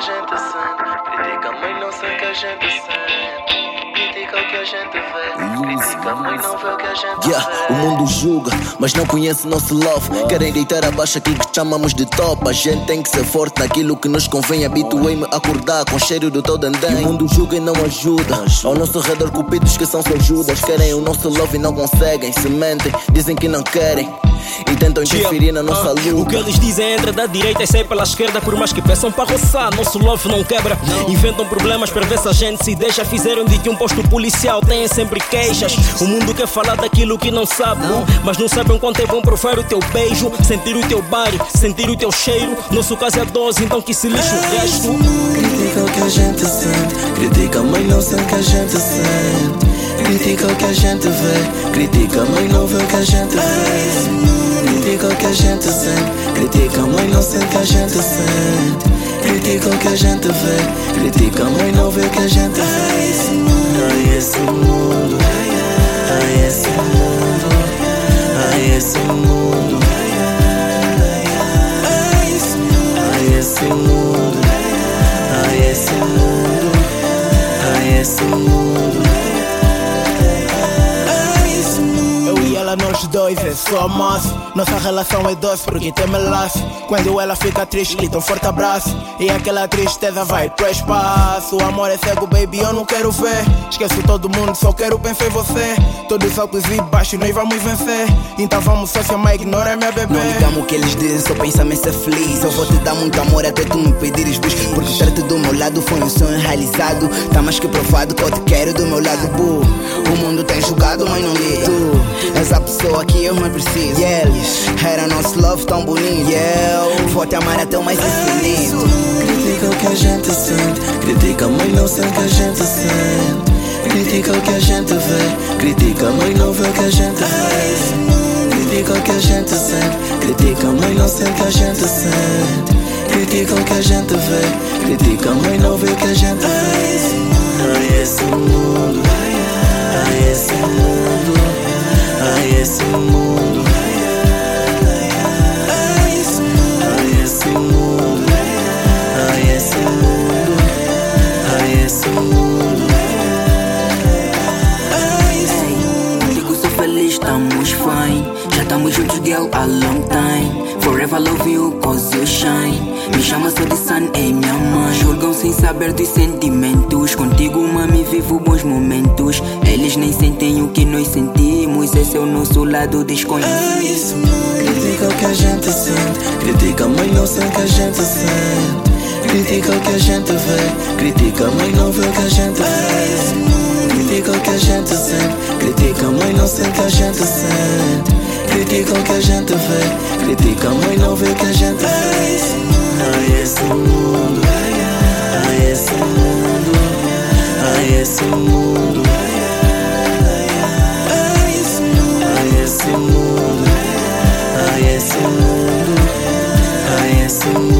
a gente sente. Critica, mãe, não sei o que a gente sente vê. Critica, mas não vê o que a gente Yeah, o vê. mundo julga, mas não conhece nosso love. Querem deitar abaixo aquilo que chamamos de top. A gente tem que ser forte naquilo que nos convém. Habituei-me a acordar com cheiro do teu dandém. O mundo julga e não ajuda. Ao nosso redor, cupidos que são só ajudas. Querem o nosso love e não conseguem. Se mentem, dizem que não querem. E tentam interferir na nossa Ah, O que luta. eles dizem entra da direita e sai pela esquerda Por mais que peçam para roçar, nosso love não quebra Inventam problemas para ver se a gente se deixa Fizeram de que um posto policial tem sempre queixas O mundo quer falar daquilo que não sabe Mas não sabem quanto é bom provar o teu beijo Sentir o teu body, sentir o teu cheiro Nosso caso é a dose, então que se lixe o resto Critica o que a gente sente. Critica, mas não sente o que a gente sente. Critica o que a gente vê. Critica, mas não vê o que a gente vê. Critica o que a gente sente. Critica, mas não sente o que a gente sente. A gente vê. Critica, mas não vê que a gente vê. Ai, esse mundo. Ai, esse mundo. Ai, esse mundo. Ai, esse mundo. Ai, esse mundo. Ai, esse mundo. Eu e ela, nós dois, é só massa. Nossa relação é doce porque tem melaço. Quando ela fica triste, grita um forte abraço. E aquela tristeza vai pro espaço. O amor é cego, baby, eu não quero ver. Esqueço todo mundo, só quero pensar em você. Todos altos e baixos, nós vamos vencer. Então vamos só se amar, ignora minha bebê. Não ligamos o que eles dizem, só pensa em ser feliz. Eu vou te dar muito amor até tu me pedires bis. Porque estar-te do meu lado foi um sonho realizado. Tá mais que provado que eu te quero do meu lado, boo. O mundo tem julgado, mas não liga. És a pessoa que eu mais preciso. Yeah, era nosso love tão bonito. Yeah, vou te amar até o mais infinito. Critica o que a gente sente. Critica, mas não sente o que a gente sente. Critica o que a gente vê. Critica, mas não vê o que a gente vê. Critica o que a gente sente. Critica, mas não sente o que a gente sente. Critica o que a gente vê. Critica, mas não vê o que a gente vê. Ai, esse mundo. Ai, Forever love you, cause you shine. Me chama só de sun, é minha mãe. Julgam sem saber dos sentimentos. Contigo, mami, vivo bons momentos. Eles nem sentem o que nós sentimos. Esse é o nosso lado desconhecido. Critica o que a gente sente. Critica, mas não sente o que a gente sente. Critica o que a gente vê. Critica, mas não vê o que a gente vê. Critica o que a gente sente. Critica, mas não sente o que a gente sente. Critica o que a gente vê. Critica, mas não vê o que a gente vê. Ai, esse mundo. Ai, esse mundo. Ai, esse mundo. Ai, esse mundo. Esse mundo. Ai, esse mundo. Ai, esse mundo.